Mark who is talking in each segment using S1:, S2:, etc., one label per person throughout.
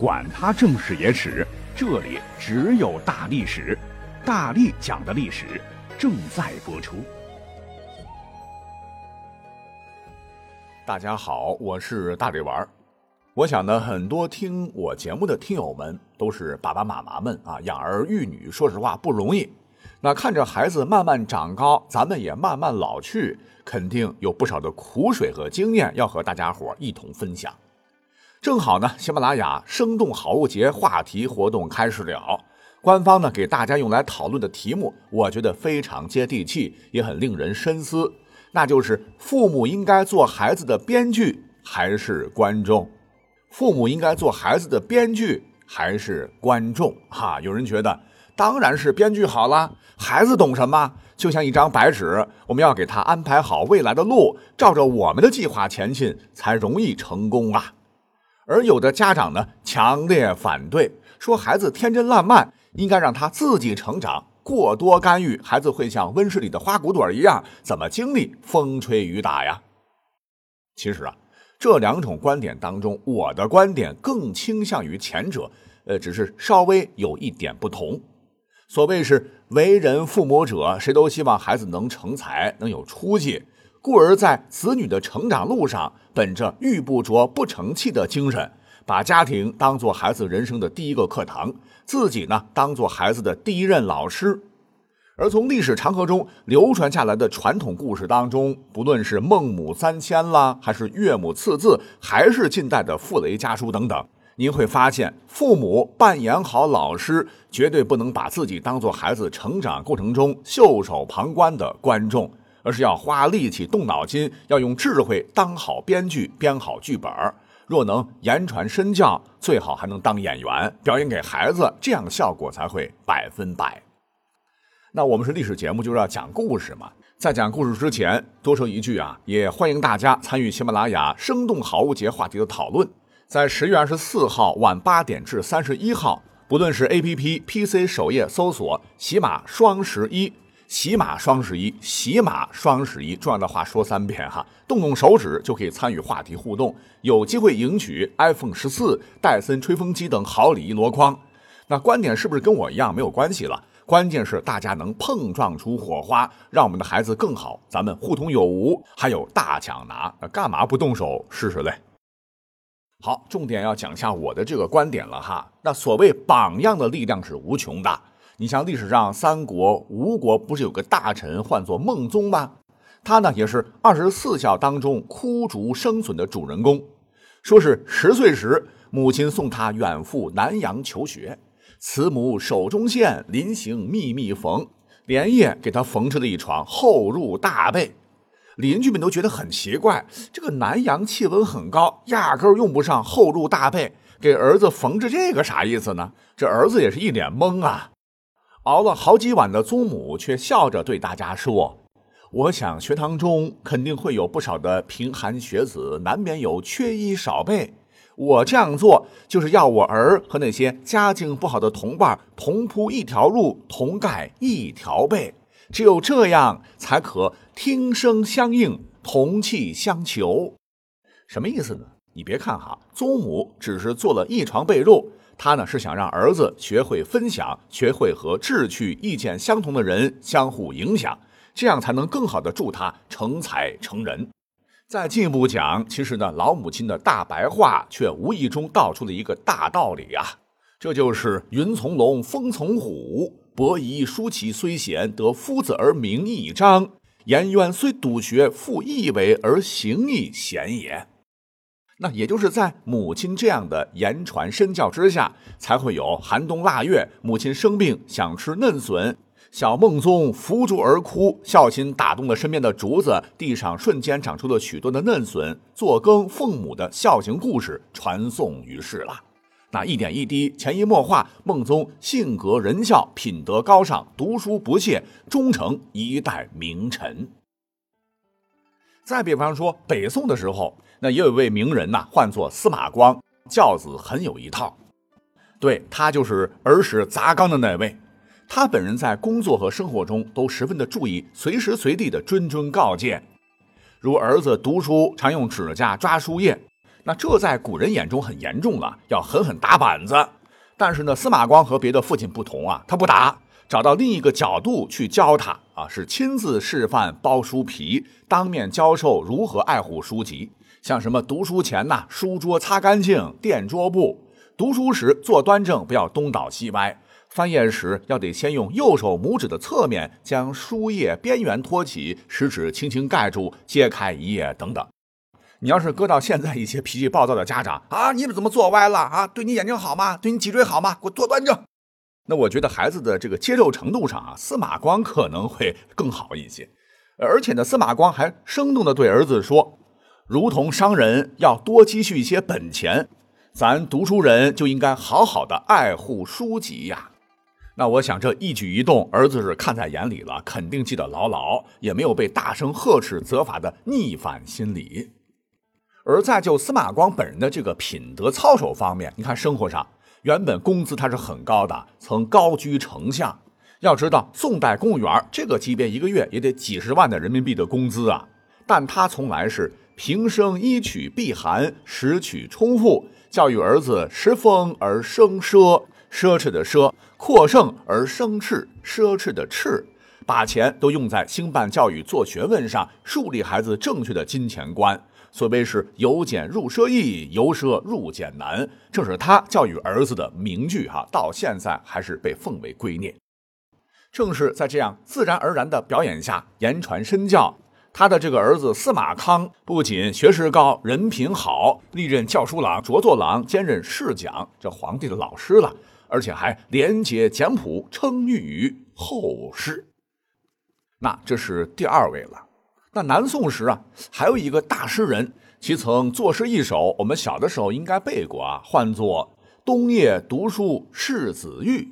S1: 管他正史野史，这里只有大历史，大力讲的历史正在播出。
S2: 大家好，我是大力丸。我想呢，很多听我节目的听友们都是爸爸妈妈们啊，养儿育女，说实话不容易。那看着孩子慢慢长高，咱们也慢慢老去，肯定有不少的苦水和经验要和大家伙一同分享。正好呢，喜马拉雅生动好物节话题活动开始了。官方呢给大家用来讨论的题目，我觉得非常接地气，也很令人深思。那就是父母应该做孩子的编剧还是观众？父母应该做孩子的编剧还是观众？哈，有人觉得当然是编剧好了，孩子懂什么？就像一张白纸，我们要给他安排好未来的路，照着我们的计划前进，才容易成功啊。而有的家长呢，强烈反对，说孩子天真烂漫，应该让他自己成长。过多干预，孩子会像温室里的花骨朵一样，怎么经历风吹雨打呀？其实啊，这两种观点当中，我的观点更倾向于前者，呃，只是稍微有一点不同。所谓是为人父母者，谁都希望孩子能成才，能有出息。故而在子女的成长路上，本着玉不琢不成器的精神，把家庭当做孩子人生的第一个课堂，自己呢当做孩子的第一任老师。而从历史长河中流传下来的传统故事当中，不论是孟母三迁啦，还是岳母刺字，还是近代的傅雷家书等等，您会发现，父母扮演好老师，绝对不能把自己当做孩子成长过程中袖手旁观的观众。而是要花力气、动脑筋，要用智慧当好编剧、编好剧本若能言传身教，最好还能当演员表演给孩子，这样效果才会百分百。那我们是历史节目，就是要讲故事嘛。在讲故事之前，多说一句啊，也欢迎大家参与喜马拉雅生动好物节话题的讨论。在十月二十四号晚八点至三十一号，不论是 A P P、P C 首页搜索“喜马双十一”。喜马双十一，喜马双十一，重要的话说三遍哈，动动手指就可以参与话题互动，有机会赢取 iPhone 十四、戴森吹风机等好礼一箩筐。那观点是不是跟我一样没有关系了？关键是大家能碰撞出火花，让我们的孩子更好，咱们互通有无，还有大抢拿，那干嘛不动手试试嘞？好，重点要讲下我的这个观点了哈。那所谓榜样的力量是无穷的。你像历史上三国、吴国不是有个大臣唤作孟宗吗？他呢也是二十四孝当中枯竹生存的主人公。说是十岁时，母亲送他远赴南阳求学，慈母手中线，临行密密缝，连夜给他缝制了一床厚褥大被。邻居们都觉得很奇怪，这个南阳气温很高，压根用不上厚褥大被，给儿子缝制这个啥意思呢？这儿子也是一脸懵啊。熬了好几晚的宗母却笑着对大家说：“我想学堂中肯定会有不少的贫寒学子，难免有缺衣少被。我这样做就是要我儿和那些家境不好的同伴同铺一条路，同盖一条被。只有这样，才可听声相应，同气相求。什么意思呢？你别看哈，宗母只是做了一床被褥。”他呢是想让儿子学会分享，学会和志趣意见相同的人相互影响，这样才能更好的助他成才成人。再进一步讲，其实呢，老母亲的大白话却无意中道出了一个大道理啊，这就是云从龙，风从虎，伯夷叔齐虽贤，得夫子而名义彰；颜渊虽笃学，复义为而行义贤也。那也就是在母亲这样的言传身教之下，才会有寒冬腊月，母亲生病想吃嫩笋，小孟宗扶竹而哭，孝心打动了身边的竹子，地上瞬间长出了许多的嫩笋，做羹奉母的孝行故事传颂于世了。那一点一滴，潜移默化，孟宗性格仁孝，品德高尚，读书不懈，终成一代名臣。再比方说，北宋的时候。那也有一位名人呐，唤作司马光，教子很有一套。对他就是儿时砸缸的那位。他本人在工作和生活中都十分的注意，随时随地的谆谆告诫。如儿子读书常用指甲抓书页，那这在古人眼中很严重了，要狠狠打板子。但是呢，司马光和别的父亲不同啊，他不打，找到另一个角度去教他啊，是亲自示范包书皮，当面教授如何爱护书籍。像什么读书前呐，书桌擦干净，垫桌布；读书时坐端正，不要东倒西歪；翻页时要得先用右手拇指的侧面将书页边缘托起，食指轻轻盖住，揭开一页等等。你要是搁到现在一些脾气暴躁的家长啊，你们怎么坐歪了啊？对你眼睛好吗？对你脊椎好吗？给我坐端正。那我觉得孩子的这个接受程度上啊，司马光可能会更好一些。而且呢，司马光还生动地对儿子说。如同商人要多积蓄一些本钱，咱读书人就应该好好的爱护书籍呀。那我想这一举一动，儿子是看在眼里了，肯定记得牢牢，也没有被大声呵斥责罚的逆反心理。而在就司马光本人的这个品德操守方面，你看生活上原本工资他是很高的，曾高居丞相。要知道宋代公务员这个级别，一个月也得几十万的人民币的工资啊，但他从来是。平生衣取避寒，食取充腹，教育儿子食丰而生奢，奢侈的奢；阔盛而生赤，奢侈的赤。把钱都用在兴办教育、做学问上，树立孩子正确的金钱观。所谓是由俭入奢易，由奢入俭难，正是他教育儿子的名句哈。到现在还是被奉为圭臬。正是在这样自然而然的表演下，言传身教。他的这个儿子司马康不仅学识高、人品好，历任教书郎、着作郎，兼任侍讲，这皇帝的老师了，而且还廉洁简朴，称誉于后世。那这是第二位了。那南宋时啊，还有一个大诗人，其曾作诗一首，我们小的时候应该背过啊，唤作《冬夜读书示子玉》。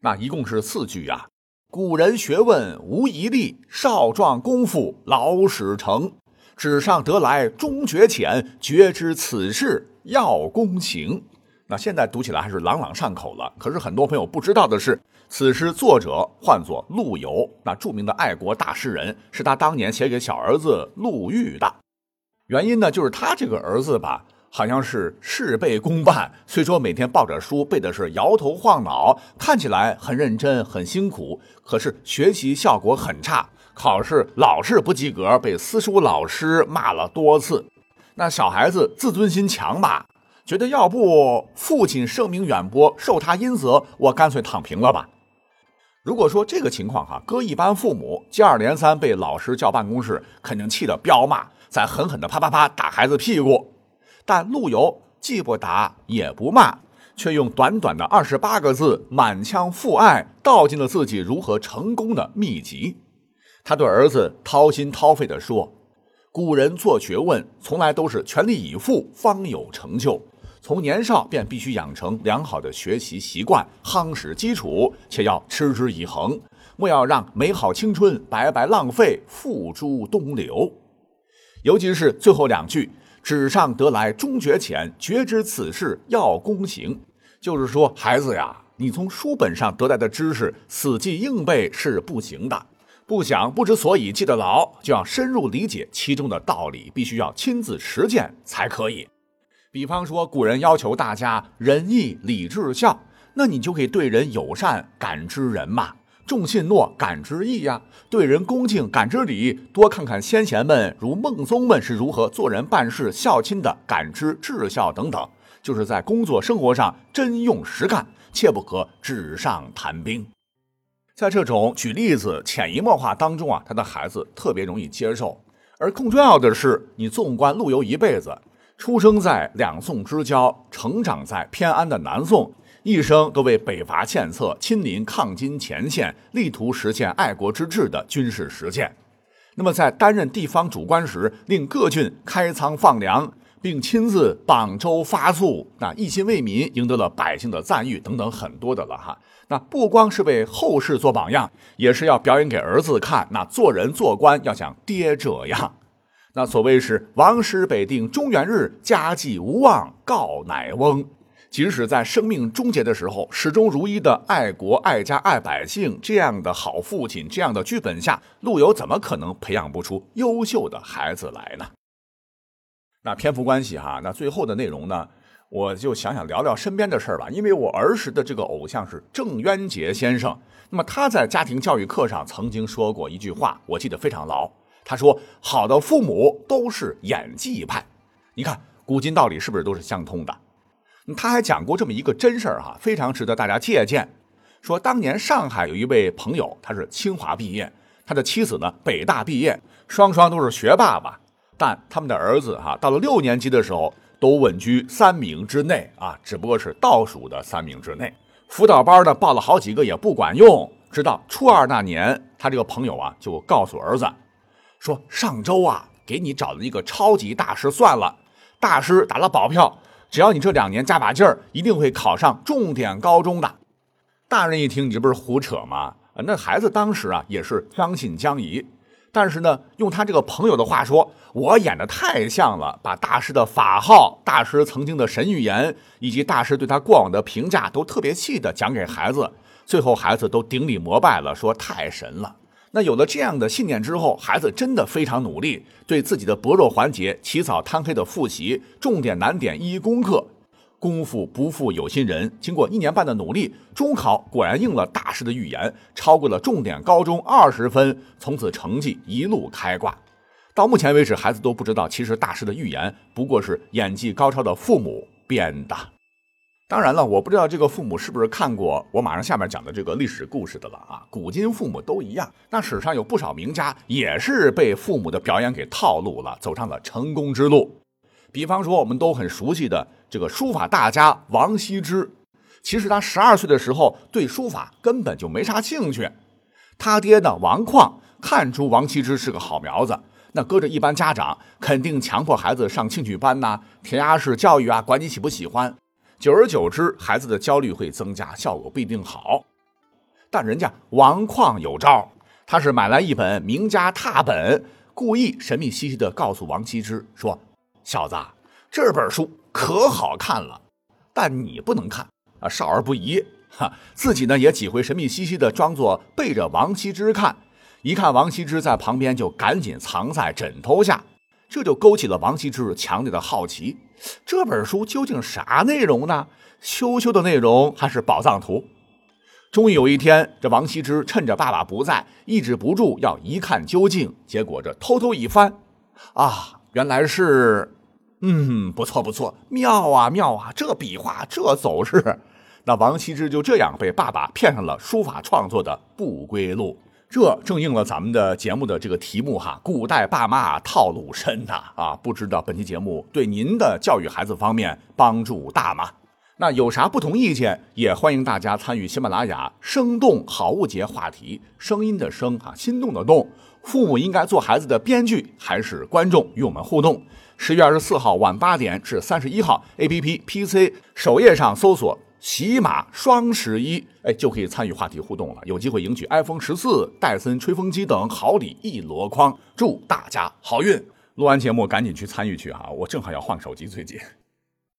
S2: 那一共是四句啊。古人学问无遗力，少壮功夫老始成。纸上得来终觉浅，绝知此事要躬行。那现在读起来还是朗朗上口了。可是很多朋友不知道的是，此诗作者唤作陆游，那著名的爱国大诗人，是他当年写给小儿子陆玉的。原因呢，就是他这个儿子吧。好像是事倍功半，虽说每天抱着书背的是摇头晃脑，看起来很认真很辛苦，可是学习效果很差，考试老是不及格，被私塾老师骂了多次。那小孩子自尊心强吧，觉得要不父亲声名远播，受他阴责，我干脆躺平了吧。如果说这个情况哈，搁一般父母接二连三被老师叫办公室，肯定气得彪骂，再狠狠的啪啪啪打孩子屁股。但陆游既不打也不骂，却用短短的二十八个字，满腔父爱，道尽了自己如何成功的秘籍。他对儿子掏心掏肺地说：“古人做学问，从来都是全力以赴方有成就。从年少便必须养成良好的学习习惯，夯实基础，且要持之以恒，莫要让美好青春白白浪费，付诸东流。尤其是最后两句。”纸上得来终觉浅，绝知此事要躬行。就是说，孩子呀，你从书本上得来的知识，死记硬背是不行的。不想不知所以记得牢，就要深入理解其中的道理，必须要亲自实践才可以。比方说，古人要求大家仁义礼智孝，那你就可以对人友善，感知人嘛。重信诺，感知义呀；对人恭敬，感知礼。多看看先贤们，如孟宗们是如何做人办事孝亲的，感知至孝等等。就是在工作生活上真用实干，切不可纸上谈兵。在这种举例子、潜移默化当中啊，他的孩子特别容易接受。而更重要的是，你纵观陆游一辈子，出生在两宋之交，成长在偏安的南宋。一生都为北伐献策，亲临抗金前线，力图实现爱国之志的军事实践。那么，在担任地方主官时，令各郡开仓放粮，并亲自绑粥发粟，那一心为民，赢得了百姓的赞誉等等，很多的了哈。那不光是为后世做榜样，也是要表演给儿子看。那做人做官要像爹这样。那所谓是王师北定中原日，家祭无忘告乃翁。即使在生命终结的时候，始终如一的爱国、爱家、爱百姓，这样的好父亲，这样的剧本下，陆游怎么可能培养不出优秀的孩子来呢？那篇幅关系哈，那最后的内容呢，我就想想聊聊身边的事儿吧。因为我儿时的这个偶像是郑渊洁先生，那么他在家庭教育课上曾经说过一句话，我记得非常牢。他说：“好的父母都是演技派。”你看，古今道理是不是都是相通的？他还讲过这么一个真事儿哈，非常值得大家借鉴。说当年上海有一位朋友，他是清华毕业，他的妻子呢北大毕业，双双都是学霸吧。但他们的儿子哈到了六年级的时候都稳居三名之内啊，只不过是倒数的三名之内。辅导班呢报了好几个也不管用，直到初二那年，他这个朋友啊就告诉儿子。说上周啊，给你找了一个超级大师算了，大师打了保票，只要你这两年加把劲儿，一定会考上重点高中的。大人一听，你这不是胡扯吗？那孩子当时啊也是将信将疑，但是呢，用他这个朋友的话说，我演的太像了，把大师的法号、大师曾经的神预言以及大师对他过往的评价都特别细的讲给孩子，最后孩子都顶礼膜拜了，说太神了。那有了这样的信念之后，孩子真的非常努力，对自己的薄弱环节起早贪黑的复习，重点难点一一攻克。功夫不负有心人，经过一年半的努力，中考果然应了大师的预言，超过了重点高中二十分，从此成绩一路开挂。到目前为止，孩子都不知道，其实大师的预言不过是演技高超的父母编的。当然了，我不知道这个父母是不是看过我马上下面讲的这个历史故事的了啊。古今父母都一样，那史上有不少名家也是被父母的表演给套路了，走上了成功之路。比方说，我们都很熟悉的这个书法大家王羲之，其实他十二岁的时候对书法根本就没啥兴趣。他爹呢，王旷看出王羲之是个好苗子，那搁着一般家长肯定强迫孩子上兴趣班呐、填鸭式教育啊，管你喜不喜欢。久而久之，孩子的焦虑会增加，效果不一定好。但人家王旷有招，他是买来一本名家拓本，故意神秘兮兮的告诉王羲之说：“小子，这本书可好看了，但你不能看啊，少儿不宜。”哈，自己呢也几回神秘兮兮的装作背着王羲之看，一看王羲之在旁边，就赶紧藏在枕头下。这就勾起了王羲之强烈的好奇，这本书究竟啥内容呢？羞羞的内容还是宝藏图？终于有一天，这王羲之趁着爸爸不在，抑制不住要一看究竟。结果这偷偷一翻，啊，原来是，嗯，不错不错，妙啊妙啊，这笔画，这走势，那王羲之就这样被爸爸骗上了书法创作的不归路。这正应了咱们的节目的这个题目哈，古代爸妈套路深呐啊！不知道本期节目对您的教育孩子方面帮助大吗？那有啥不同意见，也欢迎大家参与喜马拉雅生动好物节话题，声音的声啊，心动的动，父母应该做孩子的编剧还是观众？与我们互动。十月二十四号晚八点至三十一号，A P P P C 首页上搜索。起码双十一，哎，就可以参与话题互动了，有机会赢取 iPhone 十四、戴森吹风机等好礼一箩筐，祝大家好运！录完节目赶紧去参与去哈，我正好要换手机最近。